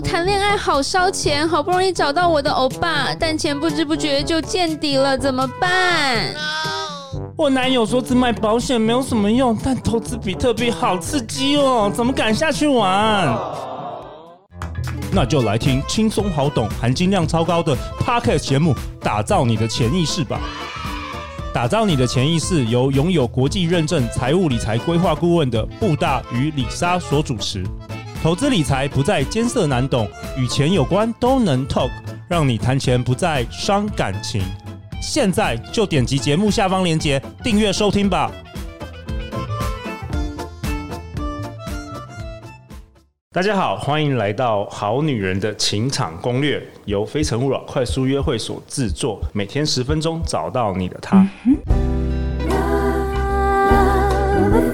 谈恋爱好烧钱，好不容易找到我的欧巴，但钱不知不觉就见底了，怎么办？我男友说只买保险没有什么用，但投资比特币好刺激哦，怎么敢下去玩？那就来听轻松好懂、含金量超高的 Podcast 节目，打造你的潜意识吧。打造你的潜意识，由拥有国际认证财务理财规划顾问的布大与李莎所主持。投资理财不再艰涩难懂，与钱有关都能 talk，让你谈钱不再伤感情。现在就点击节目下方链接订阅收听吧。大家好，欢迎来到《好女人的情场攻略》，由非诚勿扰快速约会所制作，每天十分钟，找到你的他。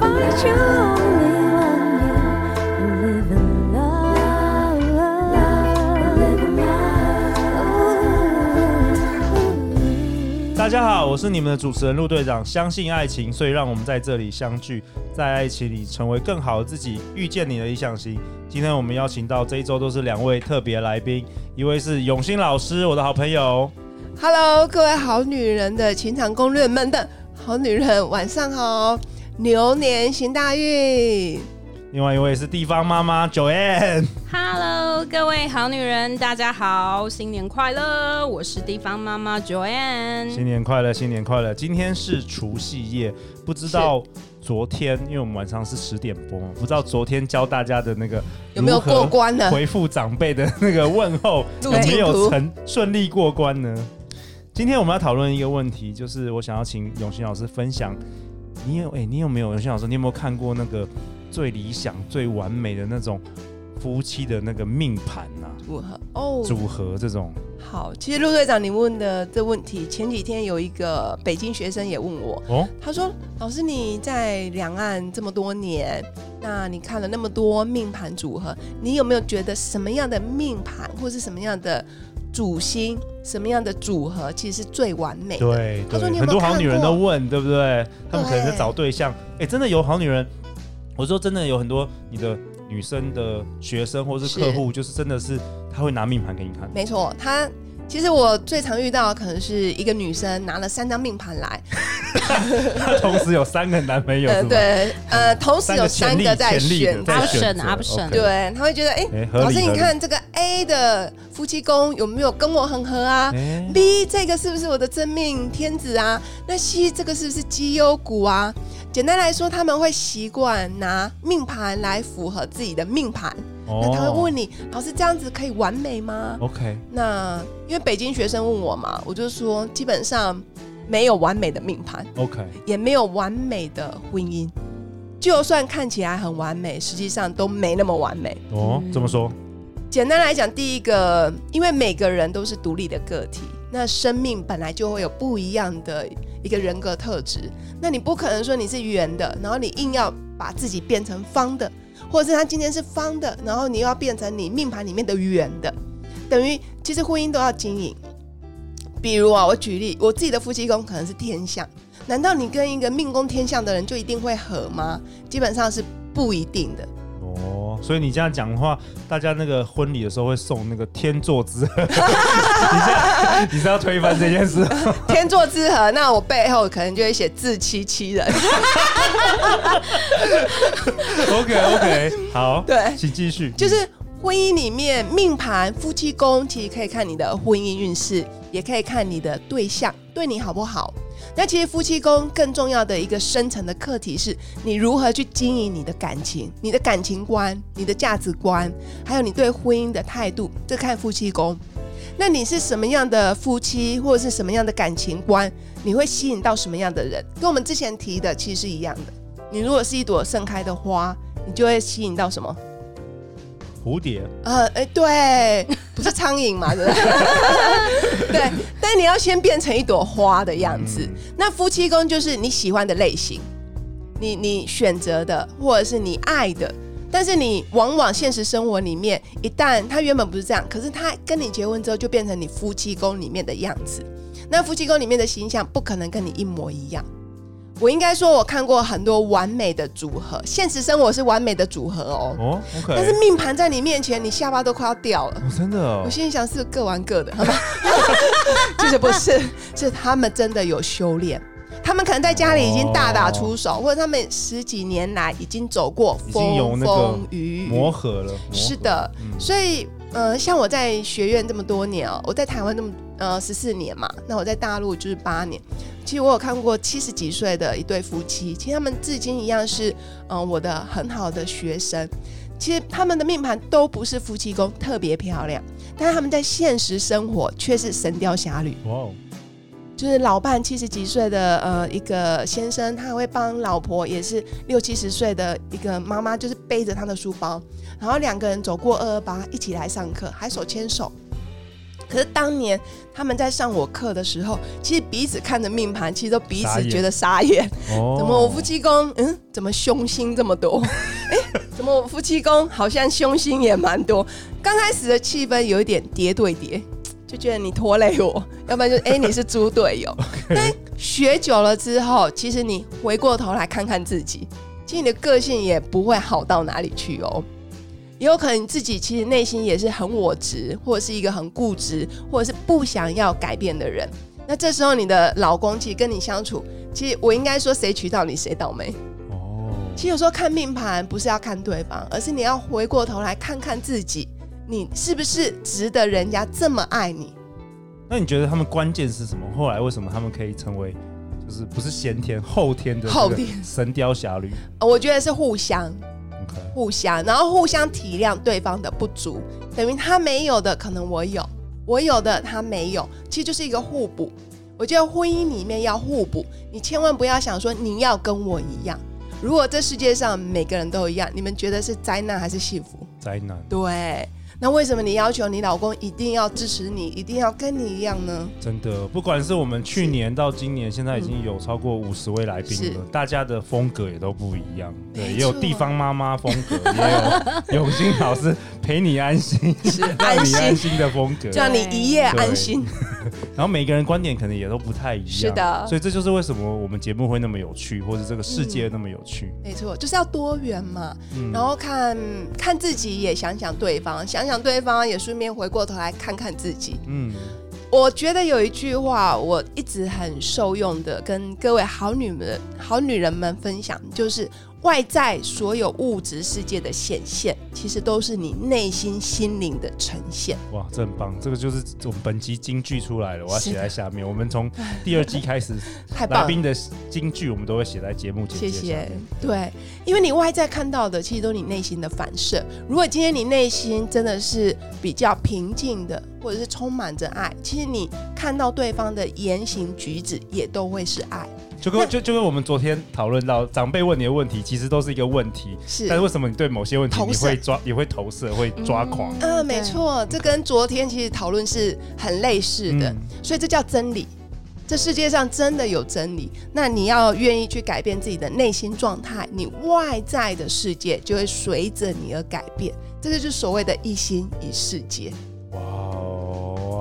大家好，我是你们的主持人陆队长。相信爱情，所以让我们在这里相聚，在爱情里成为更好的自己，遇见你的理想型。今天我们邀请到这一周都是两位特别来宾，一位是永新老师，我的好朋友。Hello，各位好女人的情场攻略们的好女人，晚上好，牛年行大运。另外一位是地方妈妈 Joanne。Hello，各位好女人，大家好，新年快乐！我是地方妈妈 Joanne。新年快乐，新年快乐！今天是除夕夜，不知道昨天，因为我们晚上是十点播嘛，不知道昨天教大家的那个有没有过关呢？回复长辈的那个问候有没有成顺利过关呢？今天我们要讨论一个问题，就是我想要请永新老师分享，你有哎、欸，你有没有永新老师？你有没有看过那个？最理想、最完美的那种夫妻的那个命盘呐、啊，组合哦，组合这种。好，其实陆队长，你问的这问题，前几天有一个北京学生也问我，哦，他说：“老师，你在两岸这么多年，那你看了那么多命盘组合，你有没有觉得什么样的命盘，或是什么样的主星，什么样的组合，其实是最完美的？”对，他说你有没有很多好女人都问，对不对？他们可能在找对象，哎、欸，真的有好女人。我说真的，有很多你的女生的学生或是客户，就是真的是他会拿命盘给你看。没错，他其实我最常遇到的可能是一个女生拿了三张命盘来，她同时有三个男朋友。呃，对，呃，同时有三个在选，option option。对，他会觉得，哎、欸，老师你看这个 A 的夫妻宫有没有跟我很合啊、欸、？B 这个是不是我的真命天子啊？那 C 这个是不是绩优股啊？简单来说，他们会习惯拿命盘来符合自己的命盘。哦。那他会问你，老师这样子可以完美吗？OK。那因为北京学生问我嘛，我就说基本上没有完美的命盘。OK。也没有完美的婚姻，就算看起来很完美，实际上都没那么完美。哦，怎么说？简单来讲，第一个，因为每个人都是独立的个体，那生命本来就会有不一样的。一个人格特质，那你不可能说你是圆的，然后你硬要把自己变成方的，或者是他今天是方的，然后你又要变成你命盘里面的圆的，等于其实婚姻都要经营。比如啊，我举例，我自己的夫妻宫可能是天相，难道你跟一个命宫天相的人就一定会合吗？基本上是不一定的。哦，所以你这样讲的话，大家那个婚礼的时候会送那个天作之合，你是你是要推翻这件事？天作之合，那我背后可能就会写自欺欺人。OK OK，好，对，请继续。就是婚姻里面命盘夫妻宫，其实可以看你的婚姻运势，也可以看你的对象对你好不好。那其实夫妻宫更重要的一个深层的课题是，你如何去经营你的感情、你的感情观、你的价值观，还有你对婚姻的态度，这看夫妻宫。那你是什么样的夫妻，或者是什么样的感情观，你会吸引到什么样的人？跟我们之前提的其实是一样的。你如果是一朵盛开的花，你就会吸引到什么？蝴蝶，呃，哎，对，不是苍蝇嘛，对不对？对，但你要先变成一朵花的样子。嗯、那夫妻宫就是你喜欢的类型，你你选择的，或者是你爱的。但是你往往现实生活里面，一旦他原本不是这样，可是他跟你结婚之后，就变成你夫妻宫里面的样子。那夫妻宫里面的形象不可能跟你一模一样。我应该说，我看过很多完美的组合，现实生活是完美的组合哦。哦，OK。但是命盘在你面前，你下巴都快要掉了。哦、真的哦。我心里想是各玩各的，好吧？其 实不是，是他们真的有修炼。他们可能在家里已经大打出手，哦、或者他们十几年来已经走过风风雨雨，磨合了。是的，嗯、所以呃，像我在学院这么多年哦，我在台湾这么呃十四年嘛，那我在大陆就是八年。其实我有看过七十几岁的一对夫妻，其实他们至今一样是嗯、呃、我的很好的学生。其实他们的命盘都不是夫妻宫特别漂亮，但是他们在现实生活却是神雕侠侣。哇就是老伴七十几岁的呃一个先生，他会帮老婆也是六七十岁的一个妈妈，就是背着他的书包，然后两个人走过二二八一起来上课，还手牵手。可是当年他们在上我课的时候，其实彼此看着命盘，其实都彼此觉得傻眼。怎么我夫妻宫嗯，怎么凶星这么多？哎、欸，怎么我夫妻宫好像凶星也蛮多？刚开始的气氛有一点叠对叠。就觉得你拖累我，要不然就哎、欸、你是猪队友。但学久了之后，其实你回过头来看看自己，其实你的个性也不会好到哪里去哦。也有可能你自己其实内心也是很我执，或者是一个很固执，或者是不想要改变的人。那这时候你的老公其实跟你相处，其实我应该说谁娶到你谁倒霉。哦。其实有时候看命盘不是要看对方，而是你要回过头来看看自己。你是不是值得人家这么爱你？那你觉得他们关键是什么？后来为什么他们可以成为，就是不是先天后天的后天神雕侠侣？我觉得是互相. 互相，然后互相体谅对方的不足，等于他没有的可能我有，我有的他没有，其实就是一个互补。我觉得婚姻里面要互补，你千万不要想说你要跟我一样。如果这世界上每个人都一样，你们觉得是灾难还是幸福？灾难。对。那为什么你要求你老公一定要支持你，一定要跟你一样呢？真的，不管是我们去年到今年，现在已经有超过五十位来宾了，大家的风格也都不一样。对，也有地方妈妈风格，也有永新老师陪你安心，爱你安心的风格，叫你一夜安心。然后每个人观点可能也都不太一样，是的。所以这就是为什么我们节目会那么有趣，或者这个世界那么有趣。没错，就是要多元嘛。然后看看自己，也想想对方，想想。想对方也顺便回过头来看看自己。嗯，我觉得有一句话我一直很受用的，跟各位好女们、好女人们分享，就是。外在所有物质世界的显现，其实都是你内心心灵的呈现。哇，这很棒！这个就是我们本集金句出来了，我要写在下面。我们从第二季开始，来宾的金句我们都会写在节目。谢谢。对，因为你外在看到的，其实都是你内心的反射。如果今天你内心真的是比较平静的，或者是充满着爱，其实你看到对方的言行举止也都会是爱。就跟就就跟我们昨天讨论到，长辈问你的问题，其实都是一个问题。是，但是为什么你对某些问题你会抓，也会投射，会抓狂？嗯，呃、没错，这跟昨天其实讨论是很类似的。嗯、所以这叫真理。这世界上真的有真理，那你要愿意去改变自己的内心状态，你外在的世界就会随着你而改变。这就是所谓的一心一世界。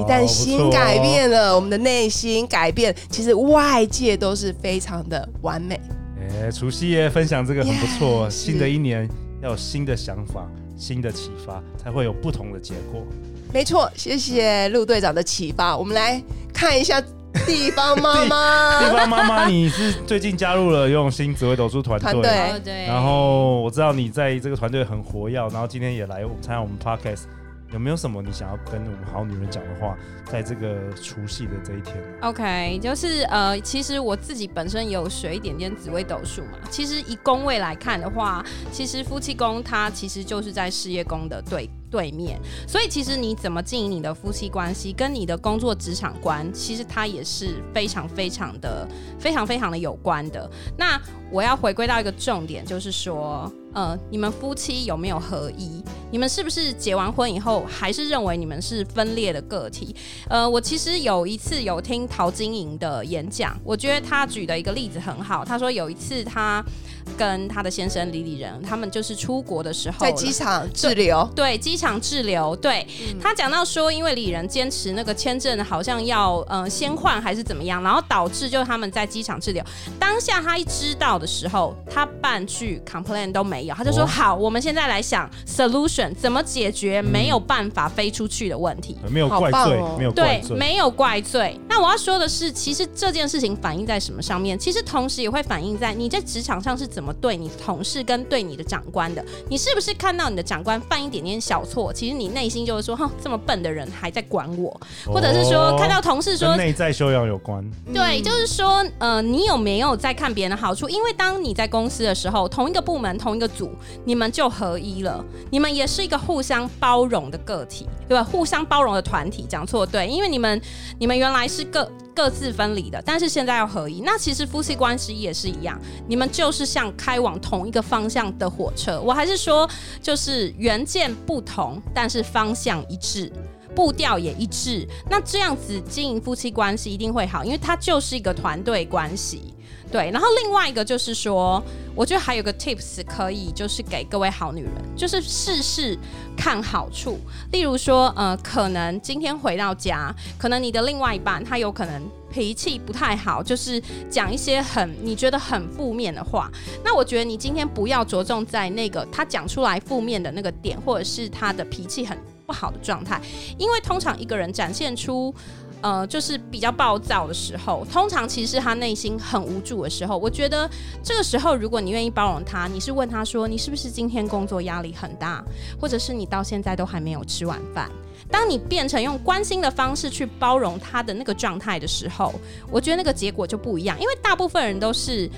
一旦心改变了，我们的内心改变，其实外界都是非常的完美。哎，除夕夜分享这个很不错。Yeah, 新的一年要有新的想法、新的启发，才会有不同的结果。没错，谢谢陆队长的启发。我们来看一下地方妈妈。地方妈妈，你是最近加入了游泳星紫薇斗数团队，对。然后我知道你在这个团队很活跃，然后今天也来参加我们 Podcast。有没有什么你想要跟我们好女人讲的话，在这个除夕的这一天？OK，就是呃，其实我自己本身有学一点点紫微斗数嘛。其实以宫位来看的话，其实夫妻宫它其实就是在事业宫的对对面，所以其实你怎么经营你的夫妻关系，跟你的工作职场观，其实它也是非常非常的、非常非常的有关的。那我要回归到一个重点，就是说。呃，你们夫妻有没有合一？你们是不是结完婚以后还是认为你们是分裂的个体？呃，我其实有一次有听陶晶莹的演讲，我觉得他举的一个例子很好。他说有一次他跟他的先生李李仁，他们就是出国的时候在机场滞留，对，机场滞留。对、嗯、他讲到说，因为李仁坚持那个签证好像要呃先换还是怎么样，然后导致就他们在机场滞留。当下他一知道的时候，他半句 complain 都没有，他就说：“哦、好，我们现在来想 solution，怎么解决没有办法飞出去的问题？嗯、没有怪罪，哦、没有怪罪，对，没有怪罪。那我要说的是，其实这件事情反映在什么上面？其实同时也会反映在你在职场上是怎么对你同事跟对你的长官的。你是不是看到你的长官犯一点点小错，其实你内心就会说：哼，这么笨的人还在管我，哦、或者是说看到同事说内在修养有关。对，就是说，呃，你有没有在看别人的好处？因为当你在公司的时候，同一个部门、同一个组，你们就合一了，你们也是一个互相包容的个体，对吧？互相包容的团体，讲错对，因为你们你们原来是各各自分离的，但是现在要合一。那其实夫妻关系也是一样，你们就是像开往同一个方向的火车。我还是说，就是原件不同，但是方向一致。步调也一致，那这样子经营夫妻关系一定会好，因为它就是一个团队关系。对，然后另外一个就是说，我觉得还有个 tips 可以，就是给各位好女人，就是事事看好处。例如说，呃，可能今天回到家，可能你的另外一半他有可能脾气不太好，就是讲一些很你觉得很负面的话。那我觉得你今天不要着重在那个他讲出来负面的那个点，或者是他的脾气很不好的状态，因为通常一个人展现出，呃，就是比较暴躁的时候，通常其实他内心很无助的时候。我觉得这个时候，如果你愿意包容他，你是问他说，你是不是今天工作压力很大，或者是你到现在都还没有吃晚饭？当你变成用关心的方式去包容他的那个状态的时候，我觉得那个结果就不一样，因为大部分人都是。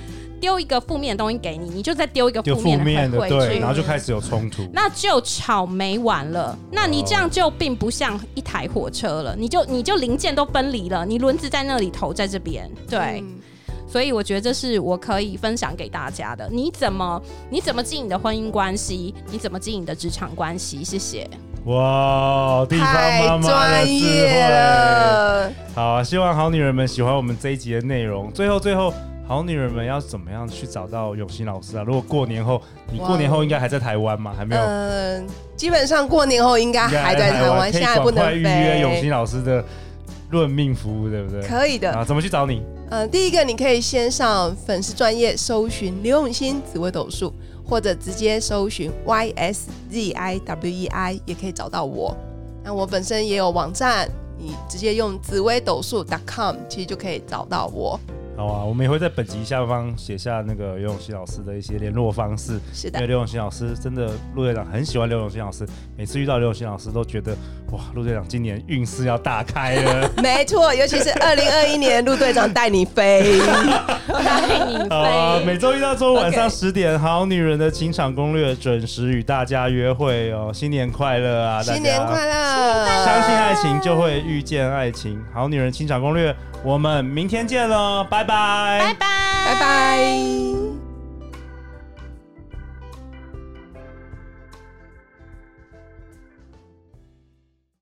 丢一个负面的东西给你，你就再丢一个负面的回馈，对，然后就开始有冲突，那就吵没完了。那你这样就并不像一台火车了，你就你就零件都分离了，你轮子在那里，头在这边，对。嗯、所以我觉得这是我可以分享给大家的。你怎么你怎么经营你的婚姻关系？你怎么经营你的职场关系？谢谢。哇，地方妈妈的智慧。好啊，希望好女人们喜欢我们这一集的内容。最后，最后。好女人们要怎么样去找到永新老师啊？如果过年后，你过年后应该还在台湾吗？还没有？嗯、呃，基本上过年后应该还在台湾，现在不能飞。预约永新老师的论命服务，对不对？可以的。啊，怎么去找你？呃，第一个你可以先上粉丝专业搜寻刘永新紫微斗数，或者直接搜寻 Y S Z I W E I 也可以找到我。那我本身也有网站，你直接用紫微斗数 .com 其实就可以找到我。好啊，我们也会在本集下方写下那个刘永新老师的一些联络方式。是的，因为刘永新老师真的陆院长很喜欢刘永新老师，每次遇到刘永新老师都觉得哇，陆队长今年运势要大开了。没错，尤其是二零二一年，陆队长带你飞，带你飞。啊，每周一到周五晚上十点好女人的情场攻略准时与大家约会哦，新年快乐啊！新年快乐！相信爱情就会遇见爱情，好女人情场攻略。我们明天见喽拜，拜拜，拜拜。